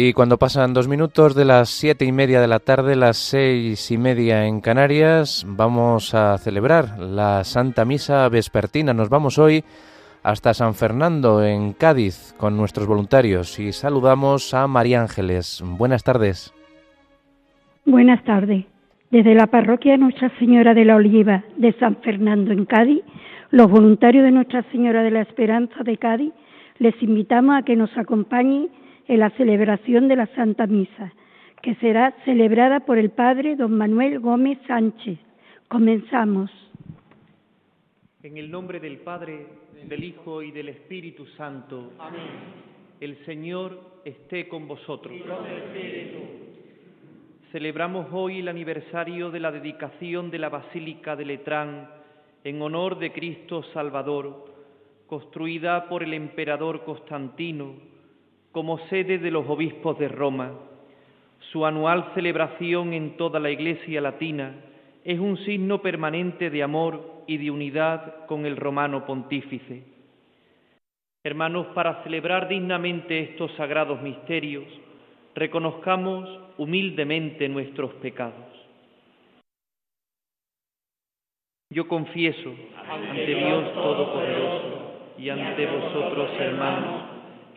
Y cuando pasan dos minutos de las siete y media de la tarde, las seis y media en Canarias, vamos a celebrar la Santa Misa Vespertina. Nos vamos hoy hasta San Fernando, en Cádiz, con nuestros voluntarios y saludamos a María Ángeles. Buenas tardes. Buenas tardes. Desde la parroquia Nuestra Señora de la Oliva de San Fernando, en Cádiz, los voluntarios de Nuestra Señora de la Esperanza de Cádiz les invitamos a que nos acompañen en la celebración de la Santa Misa, que será celebrada por el Padre don Manuel Gómez Sánchez. Comenzamos. En el nombre del Padre, del Hijo y del Espíritu Santo. Amén. El Señor esté con vosotros. Celebramos hoy el aniversario de la dedicación de la Basílica de Letrán en honor de Cristo Salvador, construida por el emperador Constantino como sede de los obispos de Roma. Su anual celebración en toda la Iglesia latina es un signo permanente de amor y de unidad con el romano pontífice. Hermanos, para celebrar dignamente estos sagrados misterios, reconozcamos humildemente nuestros pecados. Yo confieso ante Dios Todopoderoso y ante vosotros, hermanos,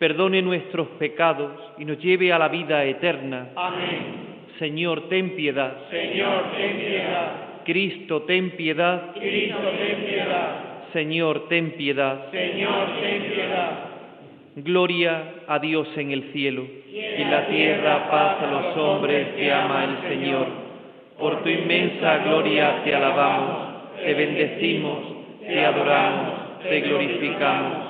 perdone nuestros pecados y nos lleve a la vida eterna. Amén. Señor, ten piedad. Señor, ten piedad. Cristo, ten piedad. Cristo, ten piedad. Señor, ten piedad. Señor, ten piedad. Gloria a Dios en el cielo y en la tierra paz a los hombres que ama el Señor. Por tu inmensa gloria te alabamos, te bendecimos, te adoramos, te glorificamos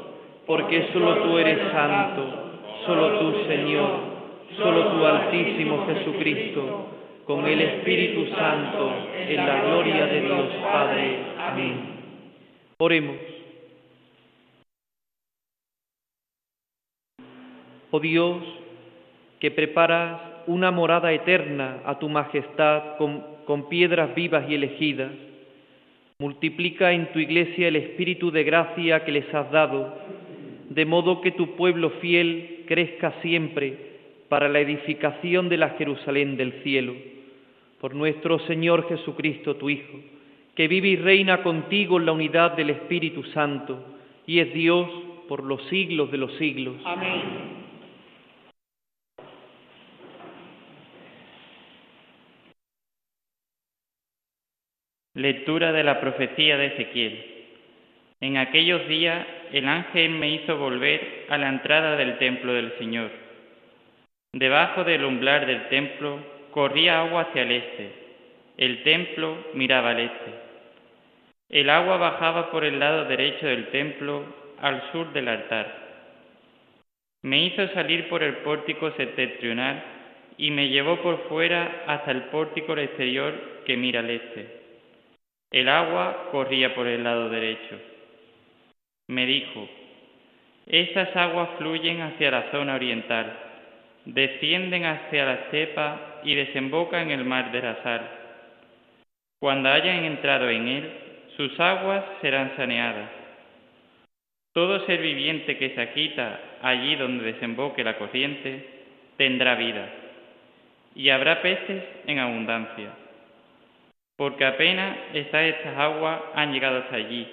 porque solo tú eres santo, solo tú Señor, solo tú Altísimo Jesucristo, con el Espíritu Santo, en la gloria de Dios Padre. Amén. Oremos. Oh Dios, que preparas una morada eterna a tu majestad con, con piedras vivas y elegidas, multiplica en tu iglesia el espíritu de gracia que les has dado de modo que tu pueblo fiel crezca siempre para la edificación de la Jerusalén del cielo. Por nuestro Señor Jesucristo, tu Hijo, que vive y reina contigo en la unidad del Espíritu Santo, y es Dios por los siglos de los siglos. Amén. Lectura de la profecía de Ezequiel. En aquellos días el ángel me hizo volver a la entrada del templo del Señor. Debajo del umbral del templo corría agua hacia el este. El templo miraba al este. El agua bajaba por el lado derecho del templo al sur del altar. Me hizo salir por el pórtico septentrional y me llevó por fuera hasta el pórtico exterior que mira al este. El agua corría por el lado derecho me dijo, estas aguas fluyen hacia la zona oriental, descienden hacia la estepa y desembocan en el mar de la sal. Cuando hayan entrado en él, sus aguas serán saneadas. Todo ser viviente que se aquita allí donde desemboque la corriente tendrá vida, y habrá peces en abundancia, porque apenas estas aguas han llegado hasta allí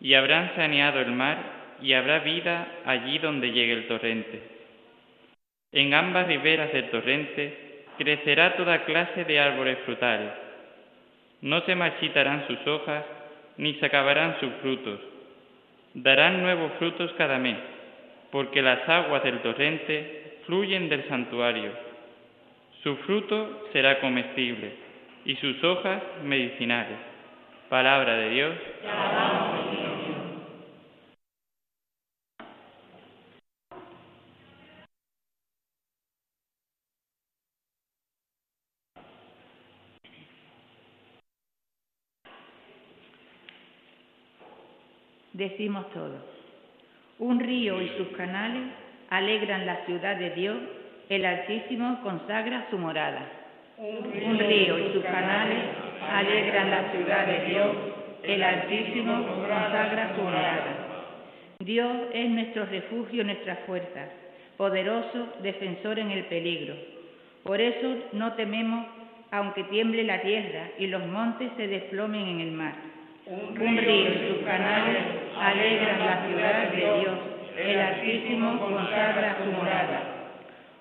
y habrán saneado el mar, y habrá vida allí donde llegue el torrente. En ambas riberas del torrente crecerá toda clase de árboles frutales, No se marchitarán sus hojas, ni se acabarán sus frutos. Darán nuevos frutos cada mes, porque las aguas del torrente fluyen del santuario. Su fruto será comestible y sus hojas medicinales. Palabra de Dios. Decimos todos. Un río y sus canales alegran la ciudad de Dios, el Altísimo consagra su morada. Un río y sus canales alegran la ciudad de Dios, el Altísimo consagra su morada. Dios es nuestro refugio, nuestra fuerza, poderoso defensor en el peligro. Por eso no tememos aunque tiemble la tierra y los montes se desplomen en el mar un río y sus canales alegran la ciudad de Dios, el Altísimo consagra su morada.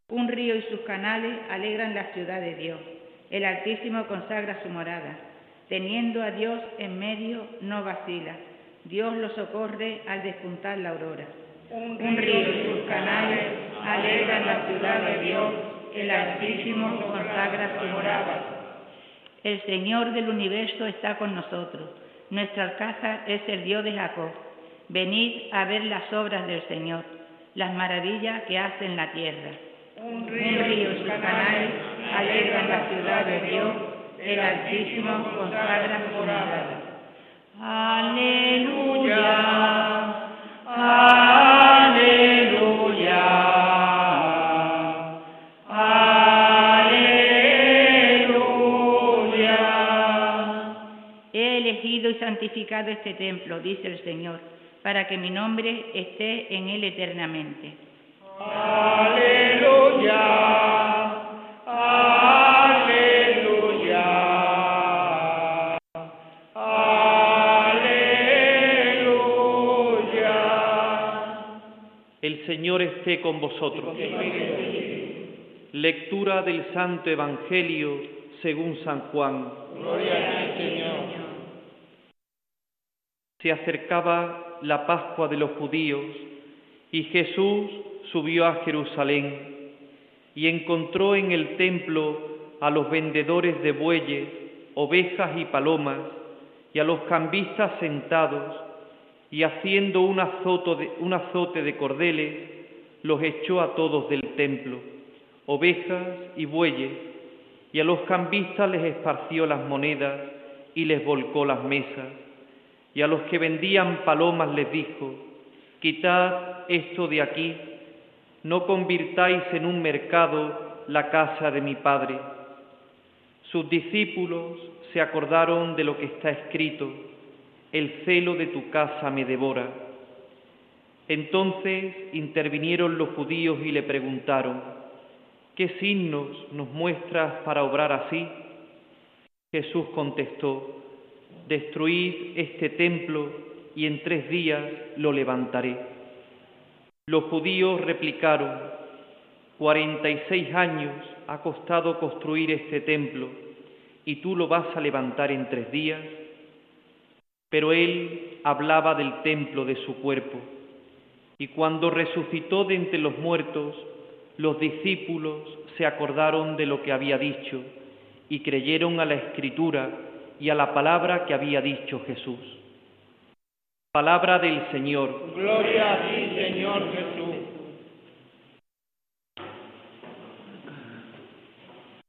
Un río y sus canales alegran la ciudad de Dios, el Altísimo consagra su morada. Teniendo a Dios en medio, no vacila. Dios lo socorre al despuntar la aurora. Un río y sus canales alegran la ciudad de Dios, el Altísimo consagra su morada. El Señor del universo está con nosotros nuestro alcázar es el Dios de Jacob. Venid a ver las obras del Señor, las maravillas que hace en la tierra. Un río y sus canales alegran la ciudad de Dios, el Altísimo consagra su morada. Aleluya. Santificado este templo, dice el Señor, para que mi nombre esté en él eternamente. Aleluya. Aleluya. Aleluya. El Señor esté con vosotros. Lectura del Santo Evangelio según San Juan. Gloria a ti, Señor. Se acercaba la Pascua de los judíos y Jesús subió a Jerusalén y encontró en el templo a los vendedores de bueyes, ovejas y palomas y a los cambistas sentados y haciendo un, azote de cordeles los echó a todos del templo, ovejas y bueyes, y a los cambistas les esparció las monedas y les volcó las mesas y a los que vendían palomas les dijo, quitad esto de aquí, no convirtáis en un mercado la casa de mi Padre. Sus discípulos se acordaron de lo que está escrito, el celo de tu casa me devora. Entonces intervinieron los judíos y le preguntaron, ¿qué signos nos muestras para obrar así? Jesús contestó, destruid este templo y en tres días lo levantaré. Los judíos replicaron, cuarenta y seis años ha costado construir este templo y tú lo vas a levantar en tres días. Pero él hablaba del templo de su cuerpo y cuando resucitó de entre los muertos, los discípulos se acordaron de lo que había dicho y creyeron a la escritura y a la palabra que había dicho Jesús. Palabra del Señor. Gloria a ti, Señor Jesús.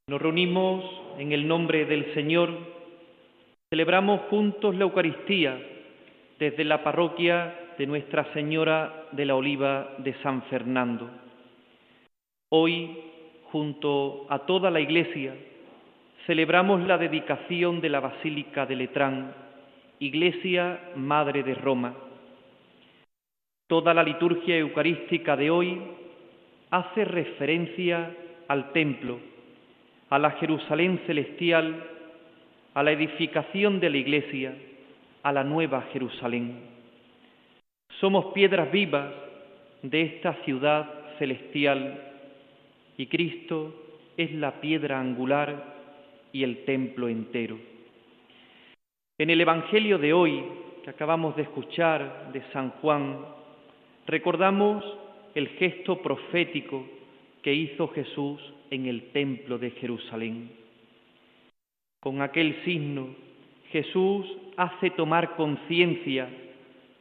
Nos reunimos en el nombre del Señor, celebramos juntos la Eucaristía desde la parroquia de Nuestra Señora de la Oliva de San Fernando. Hoy, junto a toda la Iglesia, celebramos la dedicación de la Basílica de Letrán, Iglesia Madre de Roma. Toda la liturgia eucarística de hoy hace referencia al templo, a la Jerusalén celestial, a la edificación de la Iglesia, a la nueva Jerusalén. Somos piedras vivas de esta ciudad celestial y Cristo es la piedra angular y el templo entero. En el Evangelio de hoy, que acabamos de escuchar de San Juan, recordamos el gesto profético que hizo Jesús en el templo de Jerusalén. Con aquel signo, Jesús hace tomar conciencia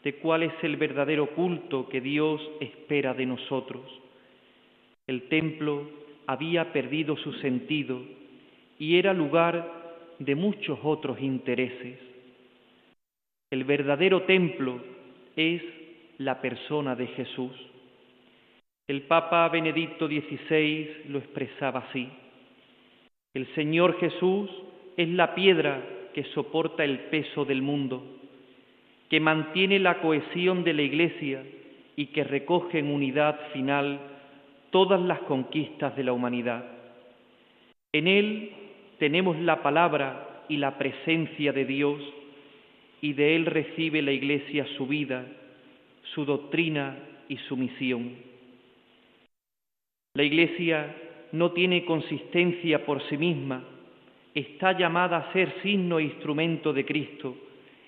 de cuál es el verdadero culto que Dios espera de nosotros. El templo había perdido su sentido y era lugar de muchos otros intereses. El verdadero templo es la persona de Jesús. El Papa Benedicto XVI lo expresaba así. El Señor Jesús es la piedra que soporta el peso del mundo, que mantiene la cohesión de la Iglesia y que recoge en unidad final todas las conquistas de la humanidad. En Él tenemos la palabra y la presencia de Dios y de Él recibe la Iglesia su vida, su doctrina y su misión. La Iglesia no tiene consistencia por sí misma, está llamada a ser signo e instrumento de Cristo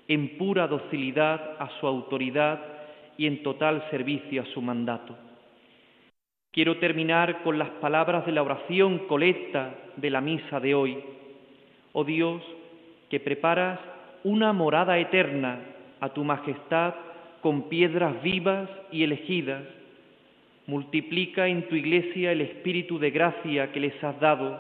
en pura docilidad a su autoridad y en total servicio a su mandato. Quiero terminar con las palabras de la oración colecta de la misa de hoy. Oh Dios, que preparas una morada eterna a tu majestad con piedras vivas y elegidas, multiplica en tu iglesia el espíritu de gracia que les has dado,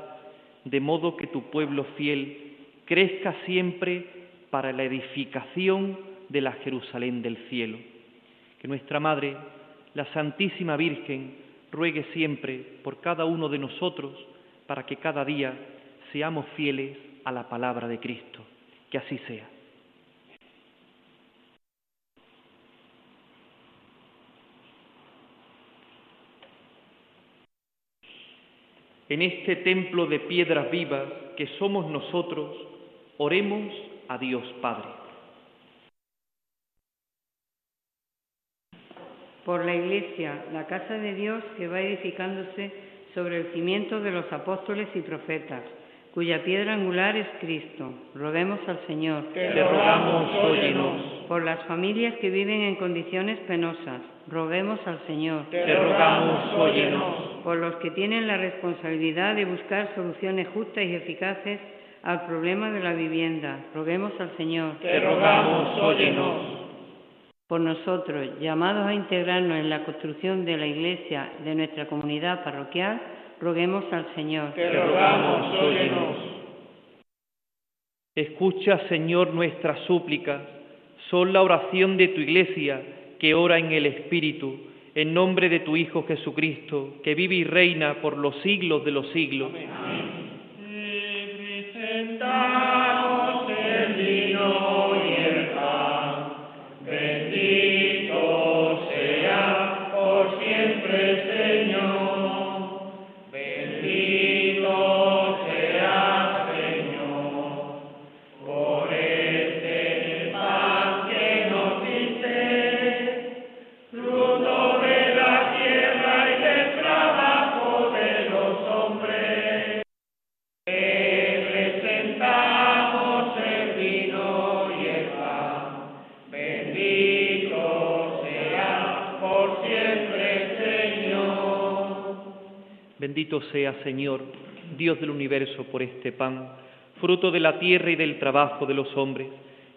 de modo que tu pueblo fiel crezca siempre para la edificación de la Jerusalén del cielo. Que nuestra Madre, la Santísima Virgen, ruegue siempre por cada uno de nosotros para que cada día seamos fieles a la palabra de Cristo. Que así sea. En este templo de piedras vivas que somos nosotros, oremos a Dios Padre. Por la Iglesia, la casa de Dios que va edificándose sobre el cimiento de los apóstoles y profetas, cuya piedra angular es Cristo. Roguemos al Señor. Te rogamos, óyenos. Por las familias que viven en condiciones penosas, roguemos al Señor. Te rogamos, óyenos. Por los que tienen la responsabilidad de buscar soluciones justas y eficaces al problema de la vivienda, roguemos al Señor. Te rogamos, óyenos. Por nosotros, llamados a integrarnos en la construcción de la Iglesia de nuestra comunidad parroquial, roguemos al Señor. Te rogamos, óyenos. Escucha, Señor, nuestras súplicas. Son la oración de tu Iglesia que ora en el Espíritu, en nombre de tu Hijo Jesucristo, que vive y reina por los siglos de los siglos. Amén. Sea, Señor, Dios del universo, por este pan, fruto de la tierra y del trabajo de los hombres,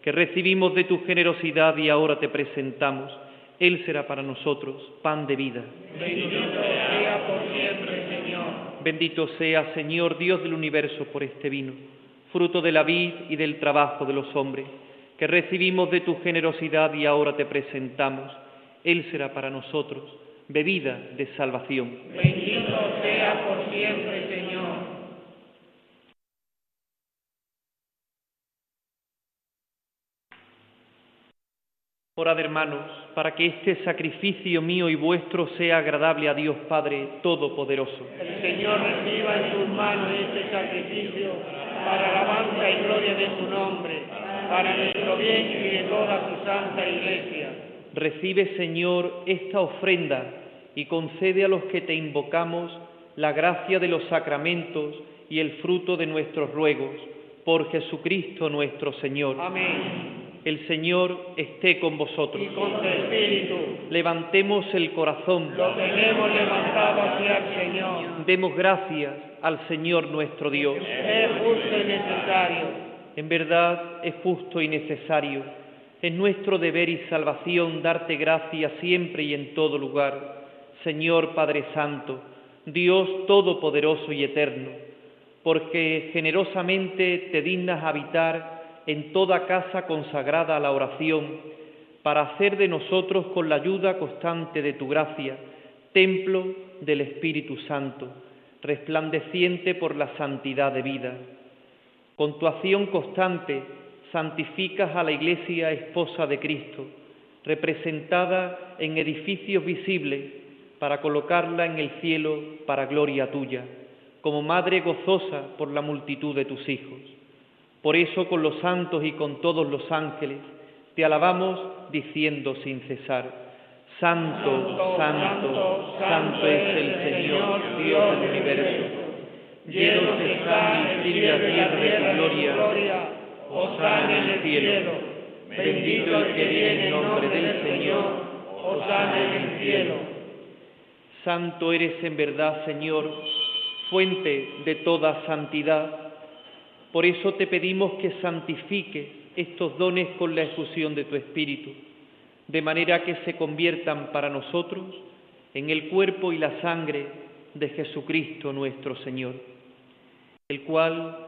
que recibimos de tu generosidad y ahora te presentamos. Él será para nosotros pan de vida. Bendito sea por siempre, Señor. Bendito sea, Señor, Dios del universo, por este vino, fruto de la vid y del trabajo de los hombres, que recibimos de tu generosidad y ahora te presentamos. Él será para nosotros bebida de salvación. Bendito sea por siempre, Señor. Orad, hermanos, para que este sacrificio mío y vuestro sea agradable a Dios Padre Todopoderoso. El Señor reciba en sus manos este sacrificio para alabanza y gloria de su nombre, para nuestro bien y de toda su santa iglesia. Recibe, Señor, esta ofrenda y concede a los que te invocamos la gracia de los sacramentos y el fruto de nuestros ruegos, por Jesucristo nuestro Señor. Amén. El Señor esté con vosotros. Y con tu espíritu. Levantemos el corazón. Lo tenemos levantado hacia el Señor. Demos gracias al Señor nuestro Dios. Es justo y necesario. En verdad es justo y necesario. Es nuestro deber y salvación darte gracias siempre y en todo lugar. Señor Padre Santo, Dios Todopoderoso y Eterno, porque generosamente te dignas habitar en toda casa consagrada a la oración, para hacer de nosotros con la ayuda constante de tu gracia, templo del Espíritu Santo, resplandeciente por la santidad de vida. Con tu acción constante santificas a la Iglesia esposa de Cristo, representada en edificios visibles, para colocarla en el cielo para gloria tuya, como madre gozosa por la multitud de tus hijos. Por eso con los santos y con todos los ángeles te alabamos diciendo sin cesar, Santo, Santo, Santo es el Señor, Dios del universo. Llenos el y la tierra de tu gloria. Osana en el cielo. Bendito el que viene en nombre del Señor. Osana en el cielo. Santo eres en verdad, Señor, fuente de toda santidad. Por eso te pedimos que santifiques estos dones con la efusión de tu Espíritu, de manera que se conviertan para nosotros en el cuerpo y la sangre de Jesucristo nuestro Señor, el cual,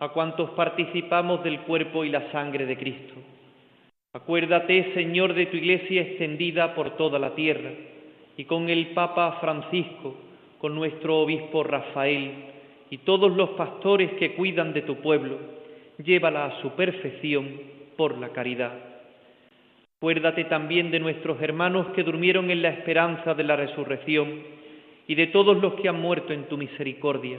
a cuantos participamos del cuerpo y la sangre de Cristo. Acuérdate, Señor, de tu iglesia extendida por toda la tierra, y con el Papa Francisco, con nuestro obispo Rafael, y todos los pastores que cuidan de tu pueblo, llévala a su perfección por la caridad. Acuérdate también de nuestros hermanos que durmieron en la esperanza de la resurrección, y de todos los que han muerto en tu misericordia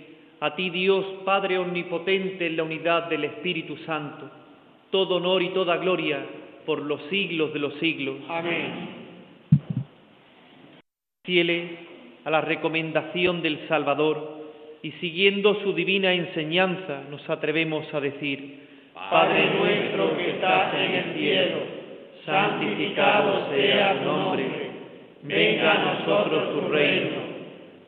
a ti Dios Padre Omnipotente en la unidad del Espíritu Santo, todo honor y toda gloria por los siglos de los siglos. Amén. Fieles a la recomendación del Salvador y siguiendo su divina enseñanza, nos atrevemos a decir, Padre nuestro que estás en el cielo, santificado sea tu nombre, venga a nosotros tu reino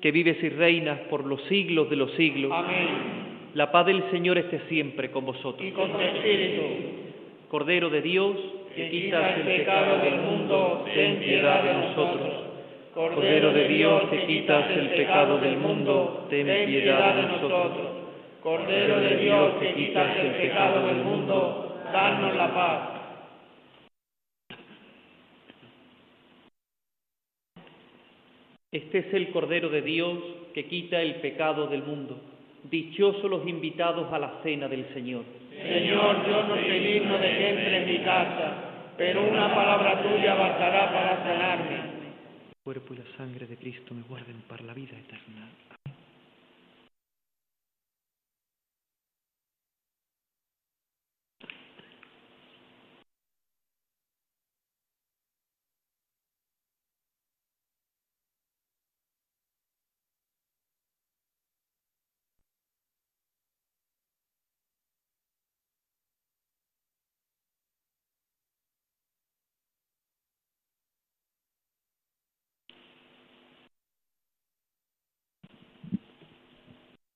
que vives y reinas por los siglos de los siglos. Amén. La paz del Señor esté siempre con vosotros. Y con tu espíritu. Cordero de Dios, que quitas el pecado del mundo, ten piedad de nosotros. Cordero de Dios, que quitas el pecado del mundo, ten piedad de nosotros. Cordero de Dios, que quitas el pecado del mundo, danos la paz. Este es el Cordero de Dios que quita el pecado del mundo. Dichosos los invitados a la cena del Señor. Señor, yo no soy digno de que entre en mi casa, pero una palabra tuya bastará para sanarme. El cuerpo y la sangre de Cristo me guarden para la vida eterna.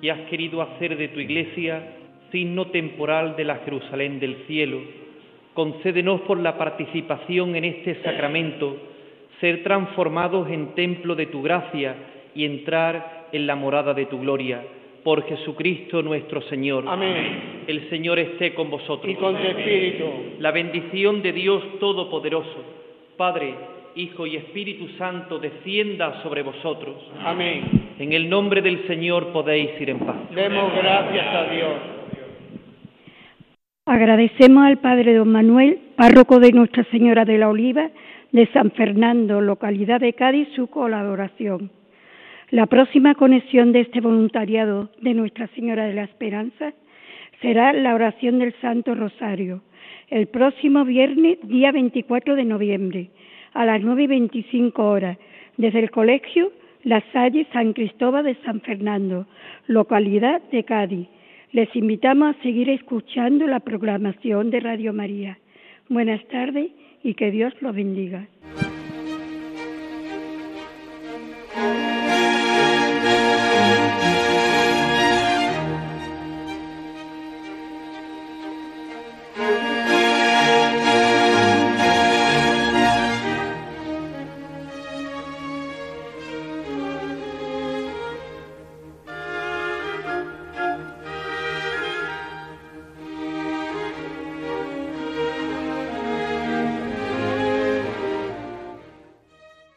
Que has querido hacer de tu iglesia signo temporal de la Jerusalén del cielo. Concédenos por la participación en este sacramento ser transformados en templo de tu gracia y entrar en la morada de tu gloria. Por Jesucristo nuestro Señor. Amén. El Señor esté con vosotros. Y con tu espíritu. La bendición de Dios Todopoderoso, Padre, Hijo y Espíritu Santo, descienda sobre vosotros. Amén. En el nombre del Señor podéis ir en paz. Demos gracias a Dios. Agradecemos al Padre Don Manuel, párroco de Nuestra Señora de la Oliva, de San Fernando, localidad de Cádiz, su colaboración. La próxima conexión de este voluntariado de Nuestra Señora de la Esperanza será la oración del Santo Rosario, el próximo viernes, día 24 de noviembre, a las 9 y 25 horas, desde el Colegio La Salle San Cristóbal de San Fernando, localidad de Cádiz. Les invitamos a seguir escuchando la programación de Radio María. Buenas tardes y que Dios los bendiga.